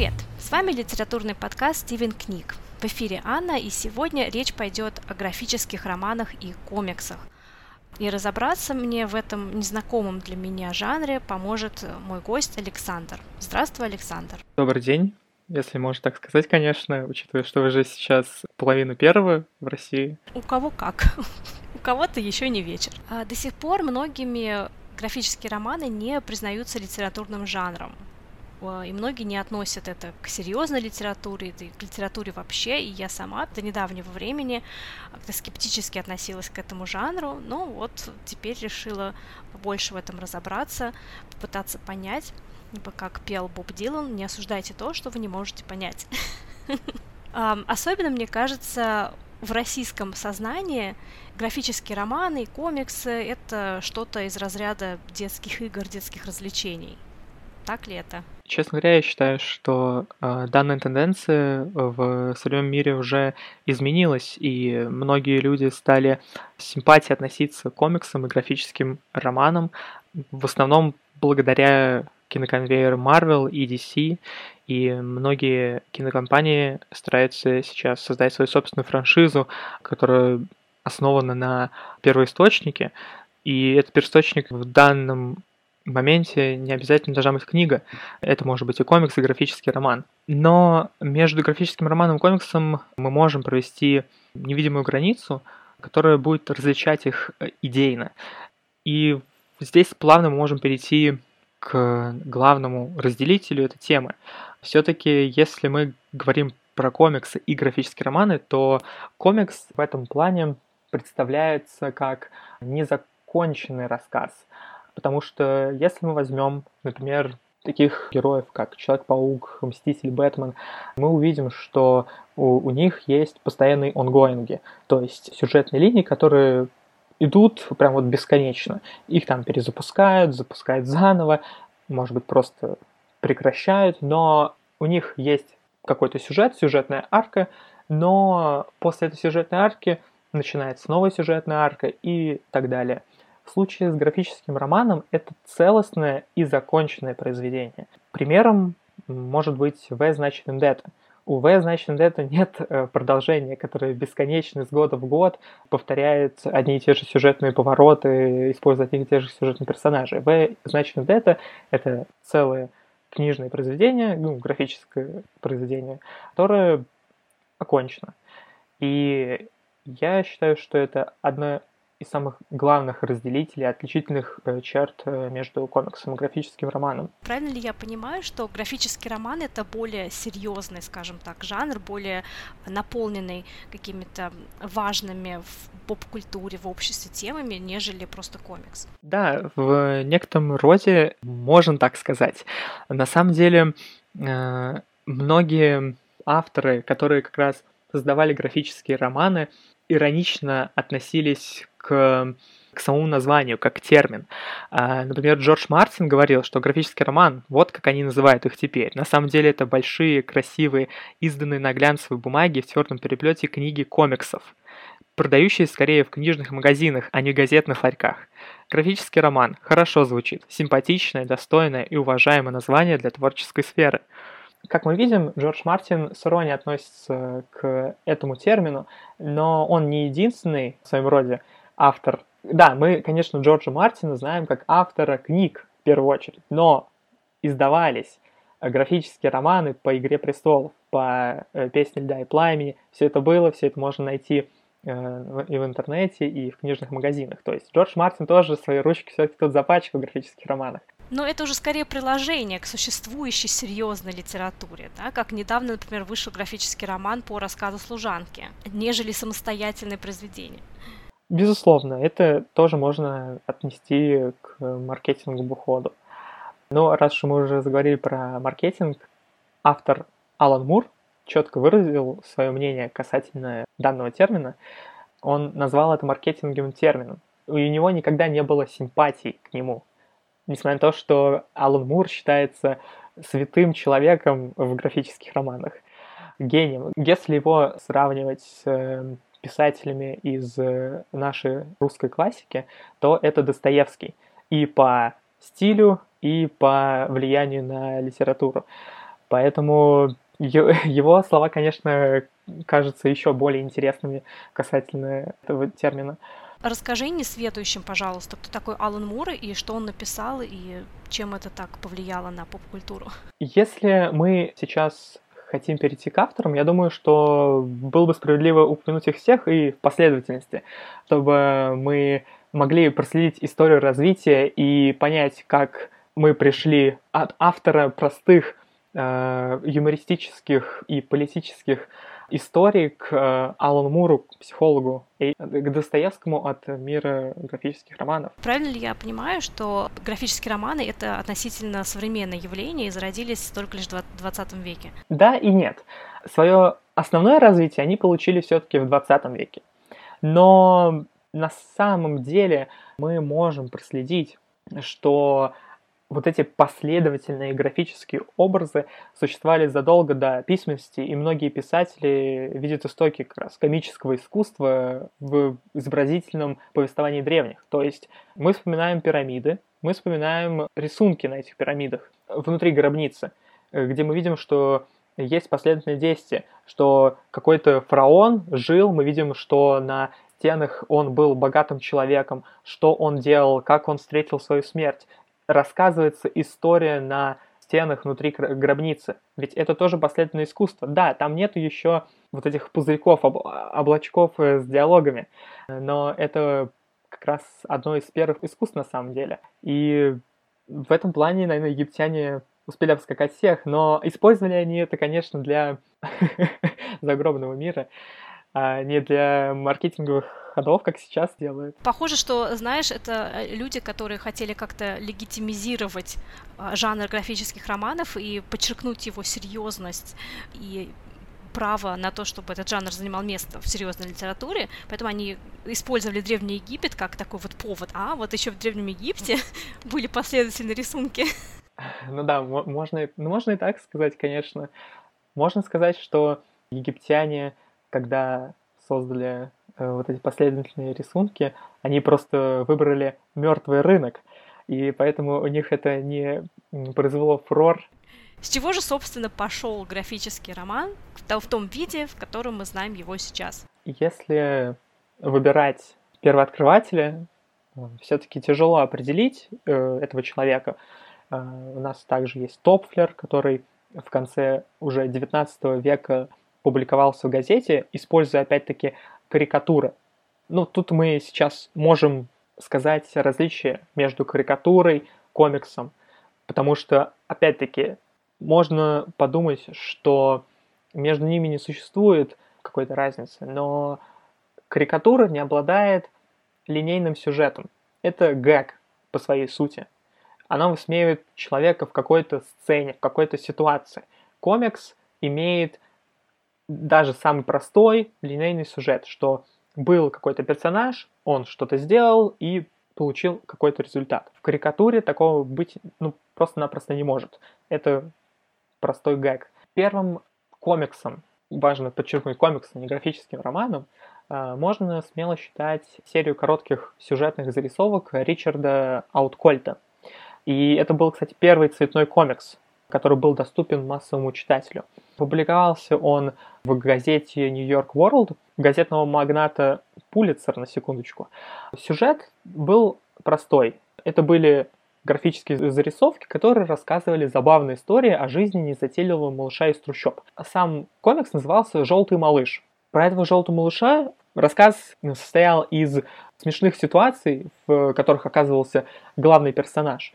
Привет! С вами литературный подкаст «Стивен книг». В эфире Анна, и сегодня речь пойдет о графических романах и комиксах. И разобраться мне в этом незнакомом для меня жанре поможет мой гость Александр. Здравствуй, Александр. Добрый день, если можно так сказать, конечно, учитывая, что уже сейчас половина первого в России. У кого как. У кого-то еще не вечер. А до сих пор многими графические романы не признаются литературным жанром. А, и многие не относят это к серьезной литературе, да и к литературе вообще, и я сама до недавнего времени как-то скептически относилась к этому жанру, но вот теперь решила больше в этом разобраться, попытаться понять, как пел Боб Дилан, не осуждайте то, что вы не можете понять. Особенно, мне кажется, в российском сознании графические романы и комиксы — это что-то из разряда детских игр, детских развлечений. Так ли это? Честно говоря, я считаю, что э, данная тенденция в современном мире уже изменилась, и многие люди стали с симпатией относиться к комиксам и графическим романам, в основном благодаря киноконвейеру Marvel и DC, и многие кинокомпании стараются сейчас создать свою собственную франшизу, которая основана на первоисточнике, и этот первоисточник в данном моменте не обязательно должна быть книга. Это может быть и комикс, и графический роман. Но между графическим романом и комиксом мы можем провести невидимую границу, которая будет различать их э, идейно. И здесь плавно мы можем перейти к главному разделителю этой темы. Все-таки, если мы говорим про комиксы и графические романы, то комикс в этом плане представляется как незаконченный рассказ – Потому что если мы возьмем, например, таких героев, как Человек-паук, Мститель, Бэтмен, мы увидим, что у, у них есть постоянные онгоинги, то есть сюжетные линии, которые идут прям вот бесконечно. Их там перезапускают, запускают заново, может быть, просто прекращают, но у них есть какой-то сюжет, сюжетная арка, но после этой сюжетной арки начинается новая сюжетная арка и так далее. В случае с графическим романом это целостное и законченное произведение. Примером может быть V значит Vendetta. У V значит Vendetta нет э, продолжения, которое бесконечно с года в год повторяет одни и те же сюжетные повороты, использует одни и те же сюжетные персонажи. V значит Vendetta — это целое книжное произведение, ну, графическое произведение, которое окончено. И я считаю, что это одно из самых главных разделителей, отличительных э, черт э, между комиксом и графическим романом. Правильно ли я понимаю, что графический роман это более серьезный, скажем так, жанр, более наполненный какими-то важными в поп-культуре, в обществе темами, нежели просто комикс? Да, в некотором роде можно так сказать. На самом деле, э, многие авторы, которые как раз создавали графические романы, иронично относились к самому названию, как термин. А, например, Джордж Мартин говорил, что графический роман, вот как они называют их теперь. На самом деле это большие, красивые, изданные на глянцевой бумаге в твердом переплете книги комиксов, продающие скорее в книжных магазинах, а не газетных ларьках. Графический роман хорошо звучит, симпатичное, достойное и уважаемое название для творческой сферы. Как мы видим, Джордж Мартин с иронией относится к этому термину, но он не единственный в своем роде автор. Да, мы, конечно, Джорджа Мартина знаем как автора книг в первую очередь, но издавались графические романы по «Игре престолов», по э, «Песне льда и пламени». Все это было, все это можно найти э, и в интернете, и в книжных магазинах. То есть Джордж Мартин тоже свои ручки все-таки тут запачкал в графических романах. Но это уже скорее приложение к существующей серьезной литературе, да, как недавно, например, вышел графический роман по рассказу служанки, нежели самостоятельное произведение. Безусловно, это тоже можно отнести к маркетинговому ходу. Но раз уж мы уже заговорили про маркетинг, автор Алан Мур четко выразил свое мнение касательно данного термина. Он назвал это маркетинговым термином. У него никогда не было симпатий к нему несмотря на то, что Алан Мур считается святым человеком в графических романах, гением. Если его сравнивать с э, писателями из э, нашей русской классики, то это Достоевский. И по стилю, и по влиянию на литературу. Поэтому его слова, конечно, кажутся еще более интересными касательно этого термина. Расскажи несветующим, пожалуйста, кто такой Алан Мур и что он написал, и чем это так повлияло на поп-культуру. Если мы сейчас хотим перейти к авторам, я думаю, что было бы справедливо упомянуть их всех и в последовательности, чтобы мы могли проследить историю развития и понять, как мы пришли от автора простых э, юмористических и политических истории к э, Алану Муру, к психологу, и к Достоевскому от мира графических романов. Правильно ли я понимаю, что графические романы — это относительно современное явление и зародились только лишь в 20 веке? Да и нет. Свое основное развитие они получили все-таки в 20 веке. Но на самом деле мы можем проследить, что вот эти последовательные графические образы существовали задолго до письменности, и многие писатели видят истоки как раз комического искусства в изобразительном повествовании древних. То есть мы вспоминаем пирамиды, мы вспоминаем рисунки на этих пирамидах внутри гробницы, где мы видим, что есть последовательное действие, что какой-то фараон жил, мы видим, что на стенах он был богатым человеком, что он делал, как он встретил свою смерть рассказывается история на стенах внутри гробницы. Ведь это тоже последовательное искусство. Да, там нету еще вот этих пузырьков, об, облачков э, с диалогами, но это как раз одно из первых искусств на самом деле. И в этом плане, наверное, египтяне успели обскакать всех, но использовали они это, конечно, для загробного мира, а не для маркетинговых ходов, как сейчас делают. Похоже, что, знаешь, это э, люди, которые хотели как-то легитимизировать а, жанр графических романов и подчеркнуть его серьезность и право на то, чтобы этот жанр занимал место в серьезной литературе, поэтому они использовали Древний Египет как такой вот повод. А вот еще в Древнем Египте были последовательные рисунки. Ну да, можно, ну можно и так сказать, конечно. Можно сказать, что египтяне, когда создали Э, вот эти последовательные рисунки, они просто выбрали мертвый рынок, и поэтому у них это не произвело фурор. С чего же, собственно, пошел графический роман в том виде, в котором мы знаем его сейчас? Если выбирать первооткрывателя, все-таки тяжело определить э, этого человека. Э, у нас также есть Топфлер, который в конце уже 19 века публиковался в газете, используя опять-таки карикатуры. Ну, тут мы сейчас можем сказать различие между карикатурой, комиксом, потому что, опять-таки, можно подумать, что между ними не существует какой-то разницы, но карикатура не обладает линейным сюжетом. Это гэг по своей сути. Она высмеивает человека в какой-то сцене, в какой-то ситуации. Комикс имеет даже самый простой линейный сюжет, что был какой-то персонаж, он что-то сделал и получил какой-то результат. В карикатуре такого быть ну, просто-напросто не может. Это простой гэг. Первым комиксом, важно подчеркнуть комиксом, не графическим романом, а, можно смело считать серию коротких сюжетных зарисовок Ричарда Ауткольта. И это был, кстати, первый цветной комикс, который был доступен массовому читателю. Публиковался он в газете New York World, газетного магната Пулицер, на секундочку. Сюжет был простой. Это были графические зарисовки, которые рассказывали забавные истории о жизни незатейливого малыша из трущоб. Сам комикс назывался «Желтый малыш». Про этого желтого малыша рассказ состоял из смешных ситуаций, в которых оказывался главный персонаж.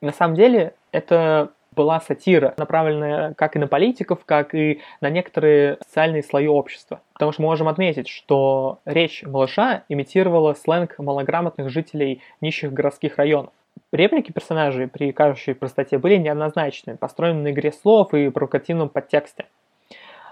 На самом деле, это была сатира, направленная как и на политиков, как и на некоторые социальные слои общества. Потому что мы можем отметить, что речь малыша имитировала сленг малограмотных жителей нищих городских районов. Реплики персонажей при кажущей простоте были неоднозначны, построены на игре слов и провокативном подтексте.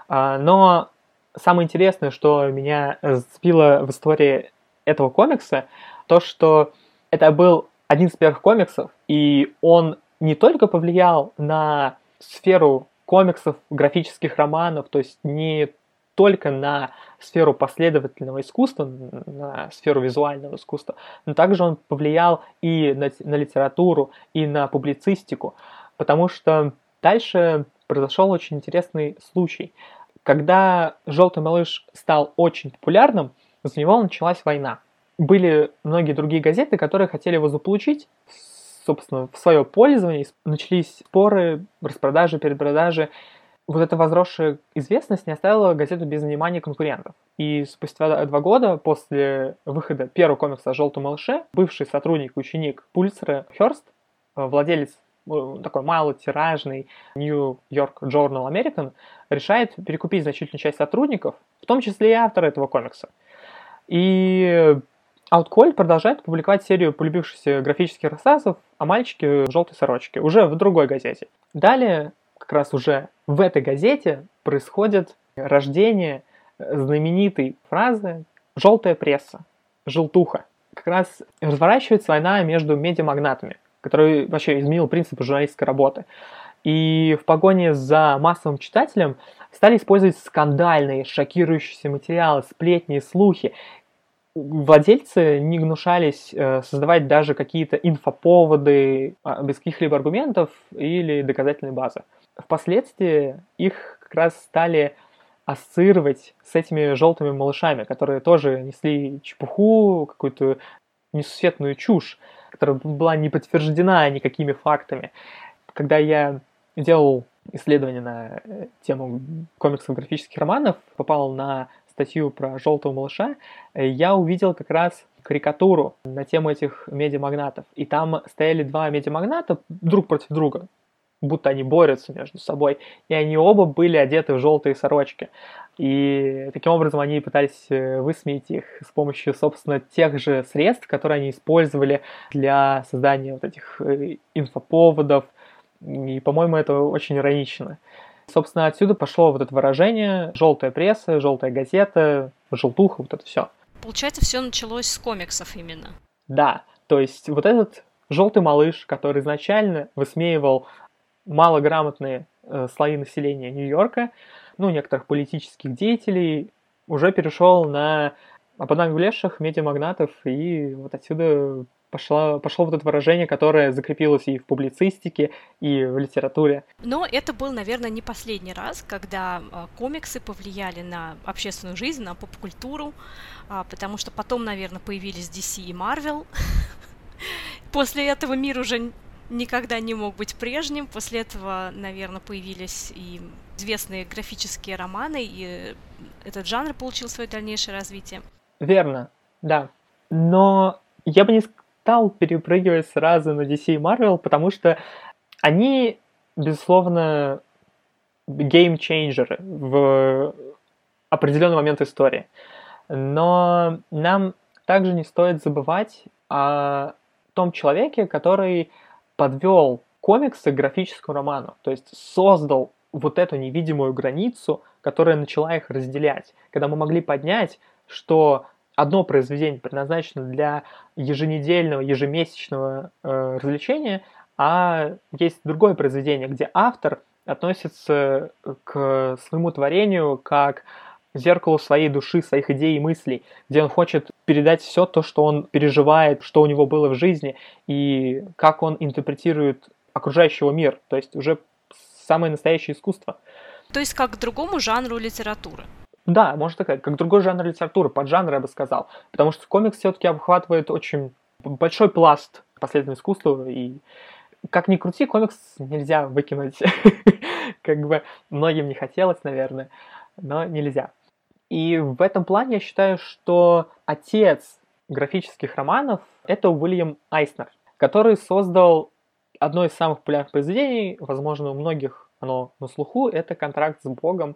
А, но самое интересное, что меня зацепило в истории этого комикса, то, что это был один из первых комиксов, и он не только повлиял на сферу комиксов, графических романов, то есть не только на сферу последовательного искусства, на сферу визуального искусства, но также он повлиял и на, на литературу, и на публицистику, потому что дальше произошел очень интересный случай. Когда «Желтый малыш» стал очень популярным, за него началась война. Были многие другие газеты, которые хотели его заполучить, собственно, в свое пользование. Начались споры, распродажи, перепродажи. Вот эта возросшая известность не оставила газету без внимания конкурентов. И спустя два года после выхода первого комикса о «Желтом малыше» бывший сотрудник и ученик Пульсера Хёрст, э, владелец э, такой малотиражный New York Journal American, решает перекупить значительную часть сотрудников, в том числе и автора этого комикса. И Outkall продолжает публиковать серию полюбившихся графических рассказов о мальчике в желтой сорочке, уже в другой газете. Далее, как раз уже в этой газете, происходит рождение знаменитой фразы «желтая пресса», «желтуха». Как раз разворачивается война между медиамагнатами, который вообще изменил принципы журналистской работы. И в погоне за массовым читателем стали использовать скандальные, шокирующие материалы, сплетни, слухи владельцы не гнушались э, создавать даже какие-то инфоповоды а, без каких-либо аргументов или доказательной базы. Впоследствии их как раз стали ассоциировать с этими желтыми малышами, которые тоже несли чепуху, какую-то несусветную чушь, которая была не подтверждена никакими фактами. Когда я делал исследование на э, тему комиксов графических романов, попал на статью про желтого малыша, э, я увидел как раз карикатуру на тему этих медиамагнатов. И там стояли два медиамагната друг против друга, будто они борются между собой. И они оба были одеты в желтые сорочки. И таким образом они пытались э, высмеять их с помощью, собственно, тех же средств, которые они использовали для создания вот этих э, инфоповодов. И, по-моему, это очень иронично. Собственно, отсюда пошло вот это выражение «желтая пресса», «желтая газета», «желтуха», вот это все. Получается, все началось с комиксов именно. Да, то есть вот этот желтый малыш, который изначально высмеивал малограмотные э, слои населения Нью-Йорка, ну, некоторых политических деятелей, уже перешел на обнаглевших медиамагнатов, и вот отсюда пошло, пошло вот это выражение, которое закрепилось и в публицистике, и в литературе. Но это был, наверное, не последний раз, когда э, комиксы повлияли на общественную жизнь, на поп-культуру, э, потому что потом, наверное, появились DC и Marvel. После этого мир уже никогда не мог быть прежним. После этого, наверное, появились и известные графические романы, и этот жанр получил свое дальнейшее развитие. Верно, да. Но я бы не стал перепрыгивать сразу на DC и Marvel, потому что они, безусловно, геймчейнджеры в определенный момент истории. Но нам также не стоит забывать о том человеке, который подвел комиксы к графическому роману, то есть создал вот эту невидимую границу, которая начала их разделять. Когда мы могли поднять, что одно произведение предназначено для еженедельного, ежемесячного э, развлечения, а есть другое произведение, где автор относится к своему творению как зеркалу своей души, своих идей и мыслей, где он хочет передать все то, что он переживает, что у него было в жизни, и как он интерпретирует окружающий мир, то есть уже самое настоящее искусство. То есть как к другому жанру литературы. Да, можно так сказать, как другой жанр литературы, поджанр, я бы сказал. Потому что комикс все-таки обхватывает очень большой пласт последнего искусства, и как ни крути, комикс нельзя выкинуть. Как бы многим не хотелось, наверное, но нельзя. И в этом плане я считаю, что отец графических романов — это Уильям Айснер, который создал одно из самых популярных произведений, возможно, у многих оно на слуху, это «Контракт с Богом»,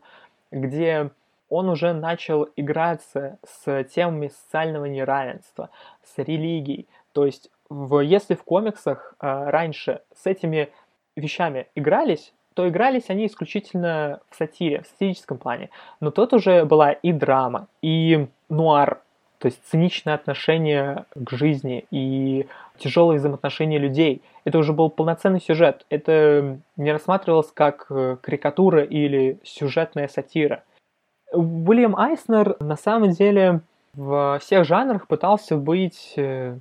где он уже начал играться с темами социального неравенства, с религией. То есть, в, если в комиксах э, раньше с этими вещами игрались, то игрались они исключительно в сатире, в сатирическом плане. Но тут уже была и драма, и нуар, то есть циничное отношение к жизни и тяжелые взаимоотношения людей. Это уже был полноценный сюжет. Это не рассматривалось как э, карикатура или сюжетная сатира. Уильям Айснер на самом деле в всех жанрах пытался быть э,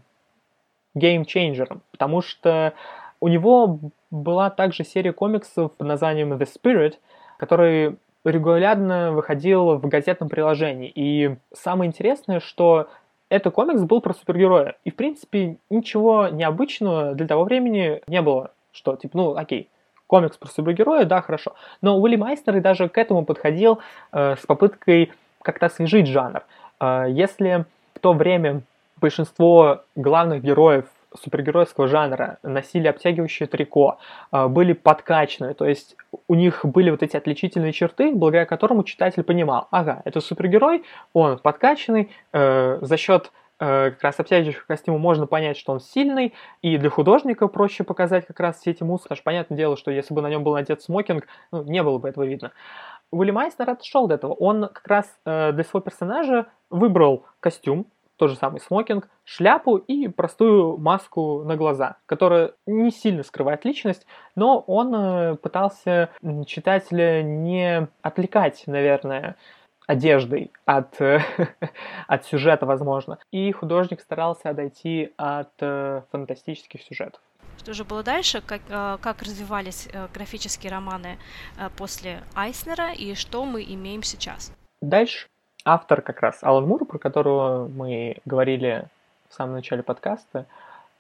геймчейнджером, потому что у него была также серия комиксов под названием The Spirit, который регулярно выходил в газетном приложении. И самое интересное, что этот комикс был про супергероя. И, в принципе, ничего необычного для того времени не было. Что, типа, ну, окей, комикс про супергероя, да, хорошо. Но Уилли Майстер даже к этому подходил э, с попыткой как-то освежить жанр. Э, если в то время большинство главных героев супергеройского жанра носили обтягивающее трико, э, были подкачаны, то есть у них были вот эти отличительные черты, благодаря которым читатель понимал, ага, это супергерой, он подкачанный, э, за счет как раз обтягивающего костюма можно понять, что он сильный, и для художника проще показать как раз все эти мускулы, потому что понятное дело, что если бы на нем был надет смокинг, ну, не было бы этого видно. Уилли Майснер отошел от этого. Он как раз э, для своего персонажа выбрал костюм, тот же самый смокинг, шляпу и простую маску на глаза, которая не сильно скрывает личность, но он э, пытался читателя не отвлекать, наверное, одеждой от, э, от сюжета, возможно. И художник старался отойти от э, фантастических сюжетов. Что же было дальше? Как, э, как развивались графические романы после Айснера и что мы имеем сейчас? Дальше автор как раз Алан Мур, про которого мы говорили в самом начале подкаста,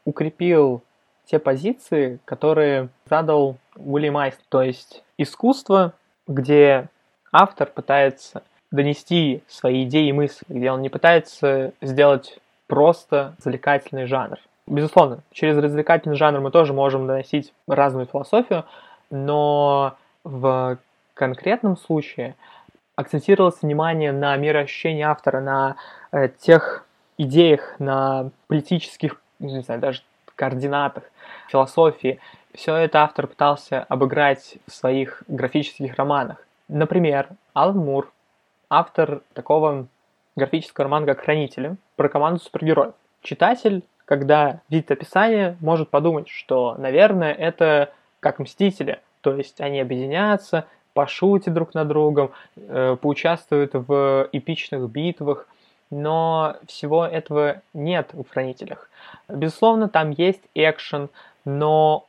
укрепил те позиции, которые задал Уильям Айс, то есть искусство, где автор пытается донести свои идеи и мысли, где он не пытается сделать просто развлекательный жанр. Безусловно, через развлекательный жанр мы тоже можем доносить разную философию, но в конкретном случае акцентировалось внимание на мироощущении автора, на э, тех идеях, на политических, не знаю, даже координатах, философии. Все это автор пытался обыграть в своих графических романах. Например, Алан Мур автор такого графического романа, как «Хранители», про команду супергероев. Читатель, когда видит описание, может подумать, что, наверное, это как «Мстители», то есть они объединятся, пошутят друг над другом, э, поучаствуют в эпичных битвах, но всего этого нет в «Хранителях». Безусловно, там есть экшен, но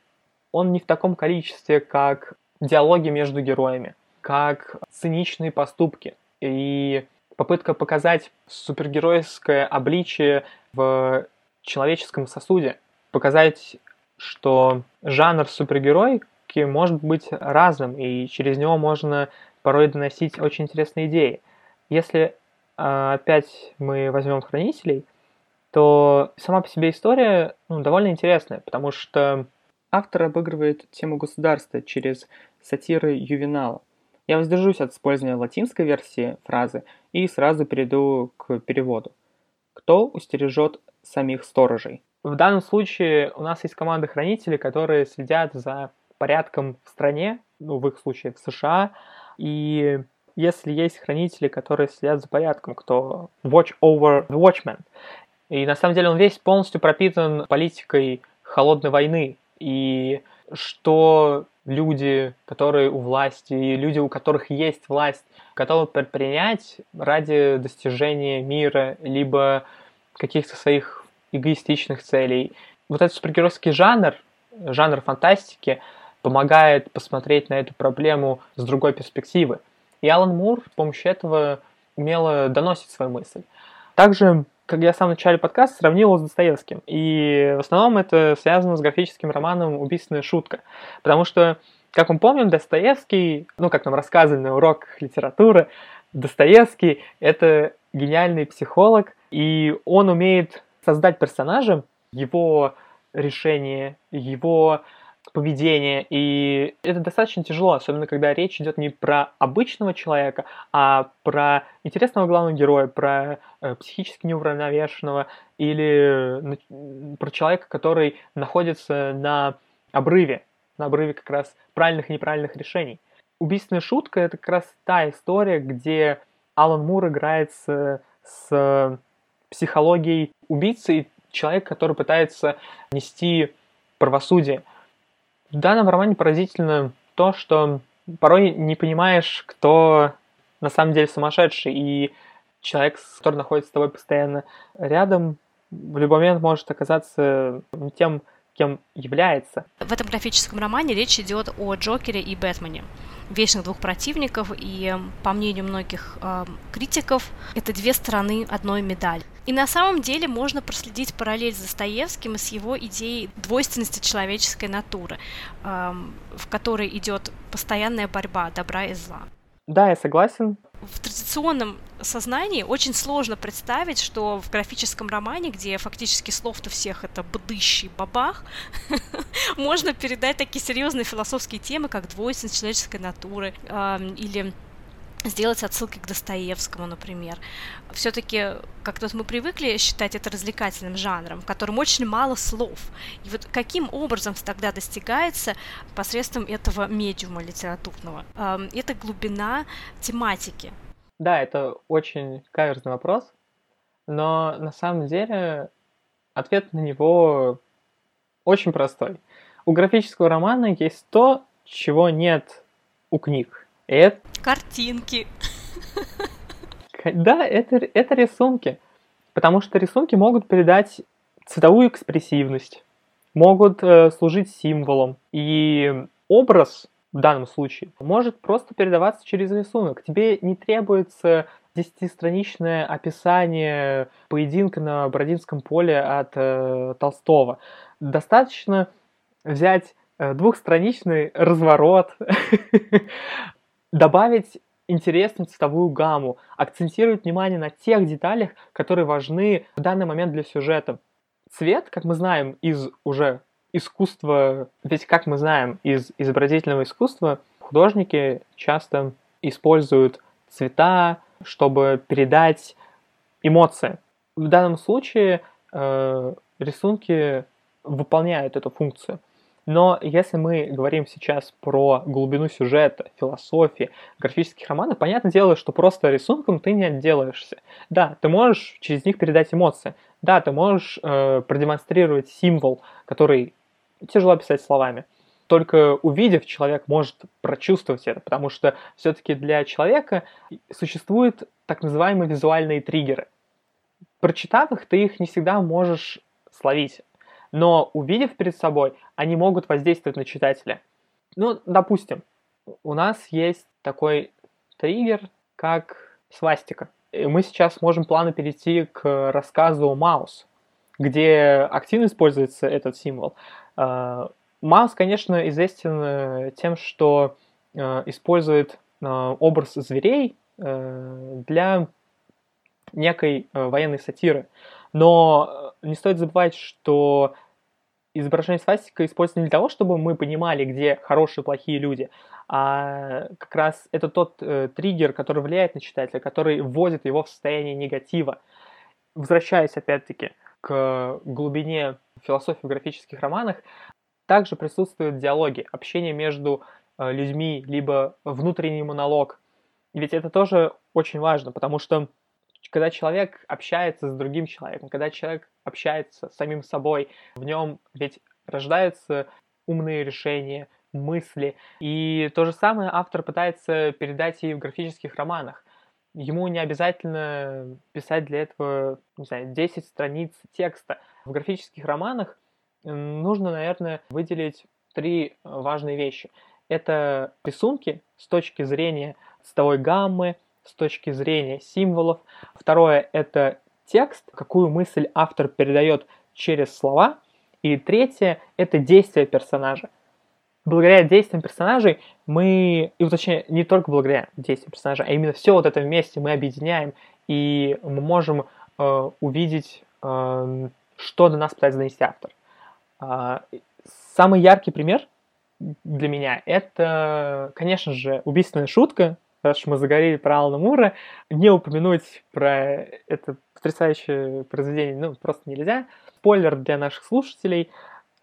он не в таком количестве, как диалоги между героями, как циничные поступки и попытка показать супергеройское обличие в человеческом сосуде, показать, что жанр супергеройки может быть разным, и через него можно порой доносить очень интересные идеи. Если а, опять мы возьмем хранителей, то сама по себе история ну, довольно интересная, потому что автор обыгрывает тему государства через сатиры Ювенала – я воздержусь от использования латинской версии фразы и сразу перейду к переводу. Кто устережет самих сторожей? В данном случае у нас есть команда хранителей, которые следят за порядком в стране, ну, в их случае в США, и если есть хранители, которые следят за порядком, кто watch over the watchman. И на самом деле он весь полностью пропитан политикой холодной войны. И что люди, которые у власти, и люди, у которых есть власть, готовы предпринять ради достижения мира, либо каких-то своих эгоистичных целей. Вот этот супергеройский жанр, жанр фантастики, помогает посмотреть на эту проблему с другой перспективы. И Алан Мур с помощью этого умело доносит свою мысль. Также как я в самом начале подкаста сравнил его с Достоевским. И в основном это связано с графическим романом «Убийственная шутка». Потому что, как мы помним, Достоевский, ну, как нам рассказывали на уроках литературы, Достоевский — это гениальный психолог, и он умеет создать персонажа, его решение, его поведение, и это достаточно тяжело, особенно когда речь идет не про обычного человека, а про интересного главного героя, про э, психически неуравновешенного или э, про человека, который находится на обрыве, на обрыве как раз правильных и неправильных решений. Убийственная шутка это как раз та история, где Алан Мур играет с, с психологией убийцы и человека, который пытается нести правосудие. В данном романе поразительно то, что порой не понимаешь, кто на самом деле сумасшедший, и человек, который находится с тобой постоянно рядом, в любой момент может оказаться тем, кем является. В этом графическом романе речь идет о Джокере и Бэтмене вечных двух противников, и, по мнению многих э, критиков, это две стороны одной медали. И на самом деле можно проследить параллель с Достоевским и с его идеей двойственности человеческой натуры, э, в которой идет постоянная борьба добра и зла. Да, я согласен. В традиционном сознании очень сложно представить, что в графическом романе, где фактически слов-то всех это бдыщий бабах, можно передать такие серьезные философские темы, как двойственность человеческой натуры э, или сделать отсылки к Достоевскому, например. Все-таки как-то мы привыкли считать это развлекательным жанром, в котором очень мало слов. И вот каким образом тогда достигается посредством этого медиума литературного? Это глубина тематики. Да, это очень каверзный вопрос, но на самом деле ответ на него очень простой. У графического романа есть то, чего нет у книг. Это... Картинки. Да, это, это рисунки. Потому что рисунки могут передать цветовую экспрессивность, могут э, служить символом. И образ в данном случае может просто передаваться через рисунок. Тебе не требуется десятистраничное описание поединка на Бородинском поле от э, Толстого. Достаточно взять э, двухстраничный разворот, добавить интересную цветовую гамму, акцентировать внимание на тех деталях, которые важны в данный момент для сюжета. Цвет, как мы знаем из уже искусства, ведь как мы знаем из изобразительного искусства, художники часто используют цвета, чтобы передать эмоции. В данном случае э, рисунки выполняют эту функцию. Но если мы говорим сейчас про глубину сюжета, философии, графических романов, понятное дело, что просто рисунком ты не отделаешься. Да, ты можешь через них передать эмоции. Да, ты можешь э, продемонстрировать символ, который тяжело описать словами. Только увидев, человек может прочувствовать это, потому что все-таки для человека существуют так называемые визуальные триггеры. Прочитав их, ты их не всегда можешь словить но увидев перед собой, они могут воздействовать на читателя. Ну, допустим, у нас есть такой триггер, как свастика. И мы сейчас можем плавно перейти к рассказу Маус, где активно используется этот символ. А, Маус, конечно, известен э, тем, что э, использует э, образ зверей для некой военной сатиры. Но не стоит забывать, что изображение свастика используется не для того, чтобы мы понимали, где хорошие и плохие люди, а как раз это тот э, триггер, который влияет на читателя, который вводит его в состояние негатива. Возвращаясь опять-таки к глубине философии в графических романах, также присутствуют диалоги, общение между э, людьми, либо внутренний монолог. Ведь это тоже очень важно, потому что когда человек общается с другим человеком, когда человек общается с самим собой, в нем ведь рождаются умные решения, мысли. И то же самое автор пытается передать и в графических романах. Ему не обязательно писать для этого, не знаю, 10 страниц текста. В графических романах нужно, наверное, выделить три важные вещи. Это рисунки с точки зрения цветовой гаммы, с точки зрения символов. Второе – это текст, какую мысль автор передает через слова. И третье – это действия персонажа. Благодаря действиям персонажей мы, и точнее, не только благодаря действиям персонажа, а именно все вот это вместе мы объединяем, и мы можем э, увидеть, э, что до нас пытается донести автор. Э, самый яркий пример для меня – это, конечно же, убийственная шутка раз уж мы загорели про Алана Мура, не упомянуть про это потрясающее произведение ну, просто нельзя. Спойлер для наших слушателей.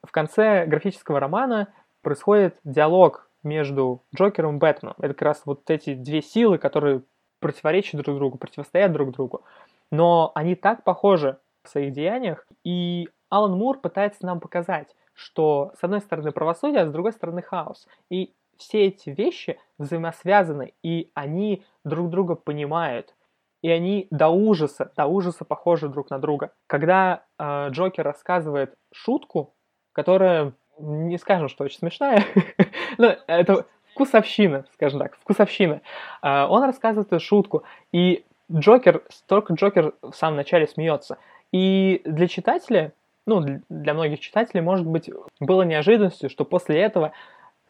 В конце графического романа происходит диалог между Джокером и Бэтменом. Это как раз вот эти две силы, которые противоречат друг другу, противостоят друг другу. Но они так похожи в своих деяниях, и Алан Мур пытается нам показать, что с одной стороны правосудие, а с другой стороны хаос. И все эти вещи взаимосвязаны, и они друг друга понимают. И они до ужаса, до ужаса похожи друг на друга. Когда э, Джокер рассказывает шутку которая, не скажем, что очень смешная, но это вкусовщина, скажем так, вкусовщина. А, он рассказывает эту шутку, и Джокер, только Джокер в самом начале смеется. И для читателя, ну, для многих читателей, может быть, было неожиданностью, что после этого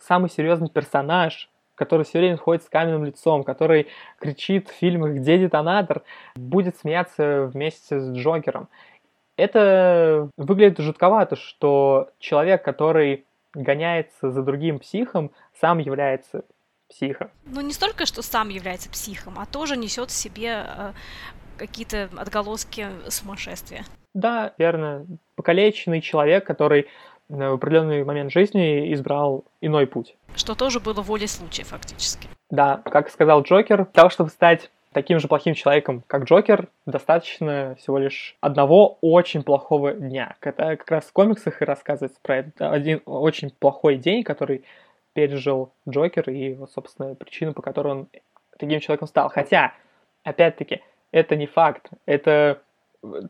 самый серьезный персонаж, который все время ходит с каменным лицом, который кричит в фильмах «Где детонатор?», будет смеяться вместе с Джокером. Это выглядит жутковато, что человек, который гоняется за другим психом, сам является психом. Ну, не столько, что сам является психом, а тоже несет в себе э, какие-то отголоски сумасшествия. Да, верно. Покалеченный человек, который в определенный момент жизни избрал иной путь. Что тоже было волей случая, фактически. Да, как сказал Джокер, для того, чтобы стать таким же плохим человеком, как Джокер, достаточно всего лишь одного очень плохого дня. Это как раз в комиксах и рассказывается про это. Один очень плохой день, который пережил Джокер и, собственно, причину, по которой он таким человеком стал. Хотя, опять-таки, это не факт. Это,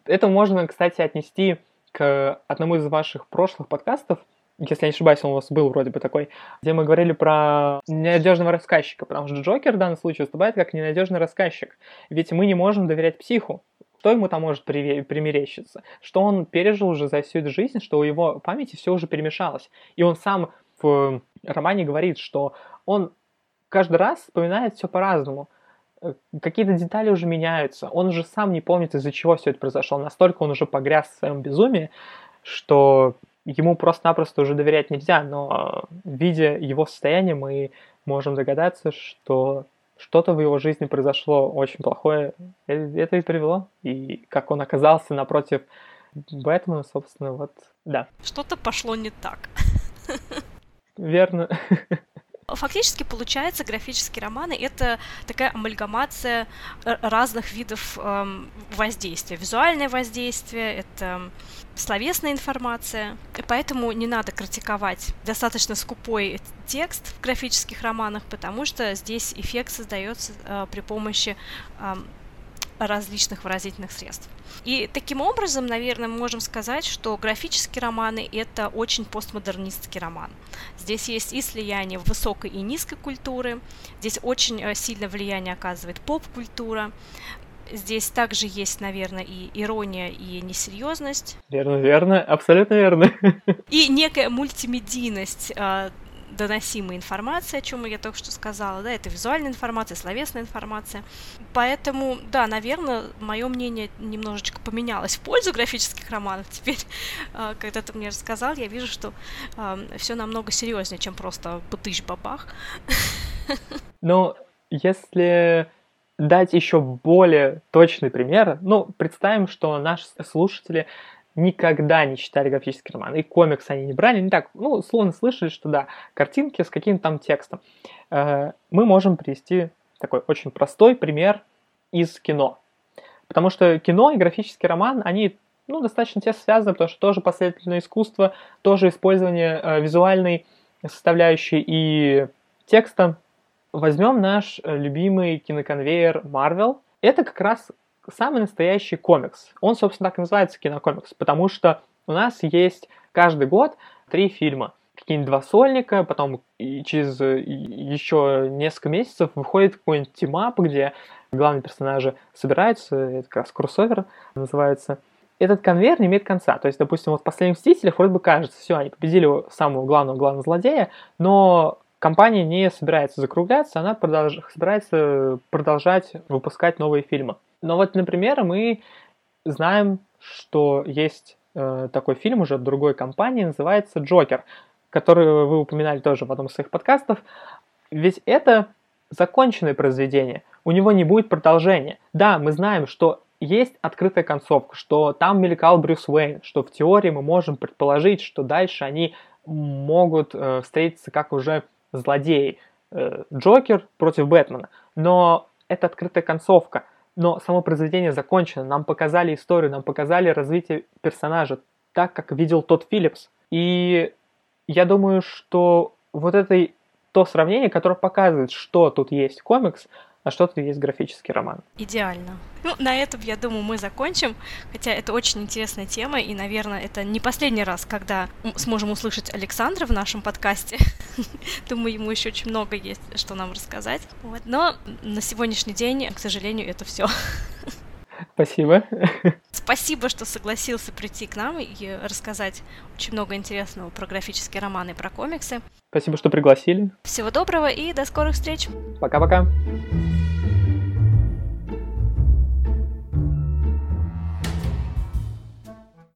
это можно, кстати, отнести к одному из ваших прошлых подкастов, если я не ошибаюсь, он у вас был вроде бы такой, где мы говорили про ненадежного рассказчика, потому что Джокер в данном случае выступает как ненадежный рассказчик. Ведь мы не можем доверять психу. Что ему там может примерещиться? Что он пережил уже за всю эту жизнь, что у его памяти все уже перемешалось. И он сам в романе говорит, что он каждый раз вспоминает все по-разному. Э, какие-то детали уже меняются. Он уже сам не помнит, из-за чего все это произошло. Настолько он уже погряз в своем безумии, что ему просто-напросто уже доверять нельзя. Но видя его состояние, мы можем догадаться, что что-то в его жизни произошло очень плохое. Э, это и привело. И как он оказался напротив Бэтмена, собственно, вот, да. Что-то пошло не так. Верно. Фактически получается, графические романы — это такая амальгамация разных видов эм, воздействия. Визуальное воздействие, это словесная информация, и поэтому не надо критиковать достаточно скупой текст в графических романах, потому что здесь эффект создается э, при помощи э, различных выразительных средств. И таким образом, наверное, мы можем сказать, что графические романы — это очень постмодернистский роман. Здесь есть и слияние высокой и низкой культуры, здесь очень э, сильное влияние оказывает поп-культура, здесь также есть, наверное, и ирония, и несерьезность. Верно, верно, абсолютно верно. И некая мультимедийность э, доносимая информация, о чем я только что сказала, да, это визуальная информация, словесная информация. Поэтому, да, наверное, мое мнение немножечко поменялось в пользу графических романов. Теперь, а, когда ты мне рассказал, я вижу, что э, все намного серьезнее, чем просто бутыш-бабах. Ну, если дать еще более точный пример, ну, представим, что наши слушатели никогда не читали графический роман. И комикс они не брали, не так, ну, словно слышали, что да, картинки с каким-то там текстом. Э, мы можем привести такой очень простой пример из кино. Потому что кино и графический роман, они ну, достаточно тесно связаны, потому что тоже последовательное искусство, тоже использование э, визуальной составляющей и текста. Возьмем наш э, любимый киноконвейер Marvel. Это как раз самый настоящий комикс. Он, собственно, так и называется кинокомикс, потому что у нас есть каждый год три фильма. Какие-нибудь два сольника, потом через еще несколько месяцев выходит какой-нибудь team-up, где главные персонажи собираются, это как раз кроссовер называется. Этот конвейер не имеет конца. То есть, допустим, вот в «Последних мстителях» вроде бы кажется, все, они победили самого главного главного злодея, но компания не собирается закругляться, она продолж... собирается продолжать выпускать новые фильмы. Но вот, например, мы знаем, что есть э, такой фильм уже от другой компании, называется «Джокер», который вы упоминали тоже в одном из своих подкастов. Ведь это законченное произведение, у него не будет продолжения. Да, мы знаем, что есть открытая концовка, что там мелькал Брюс Уэйн, что в теории мы можем предположить, что дальше они могут э, встретиться как уже злодеи. Э, Джокер против Бэтмена. Но это открытая концовка но само произведение закончено. Нам показали историю, нам показали развитие персонажа так, как видел тот Филлипс. И я думаю, что вот это то сравнение, которое показывает, что тут есть комикс, а что-то есть графический роман. Идеально. Ну, на этом, я думаю, мы закончим, хотя это очень интересная тема, и, наверное, это не последний раз, когда сможем услышать Александра в нашем подкасте. Думаю, ему еще очень много есть, что нам рассказать. Вот. Но на сегодняшний день, к сожалению, это все. Спасибо. Спасибо, что согласился прийти к нам и рассказать очень много интересного про графические романы и про комиксы. Спасибо, что пригласили. Всего доброго и до скорых встреч. Пока-пока.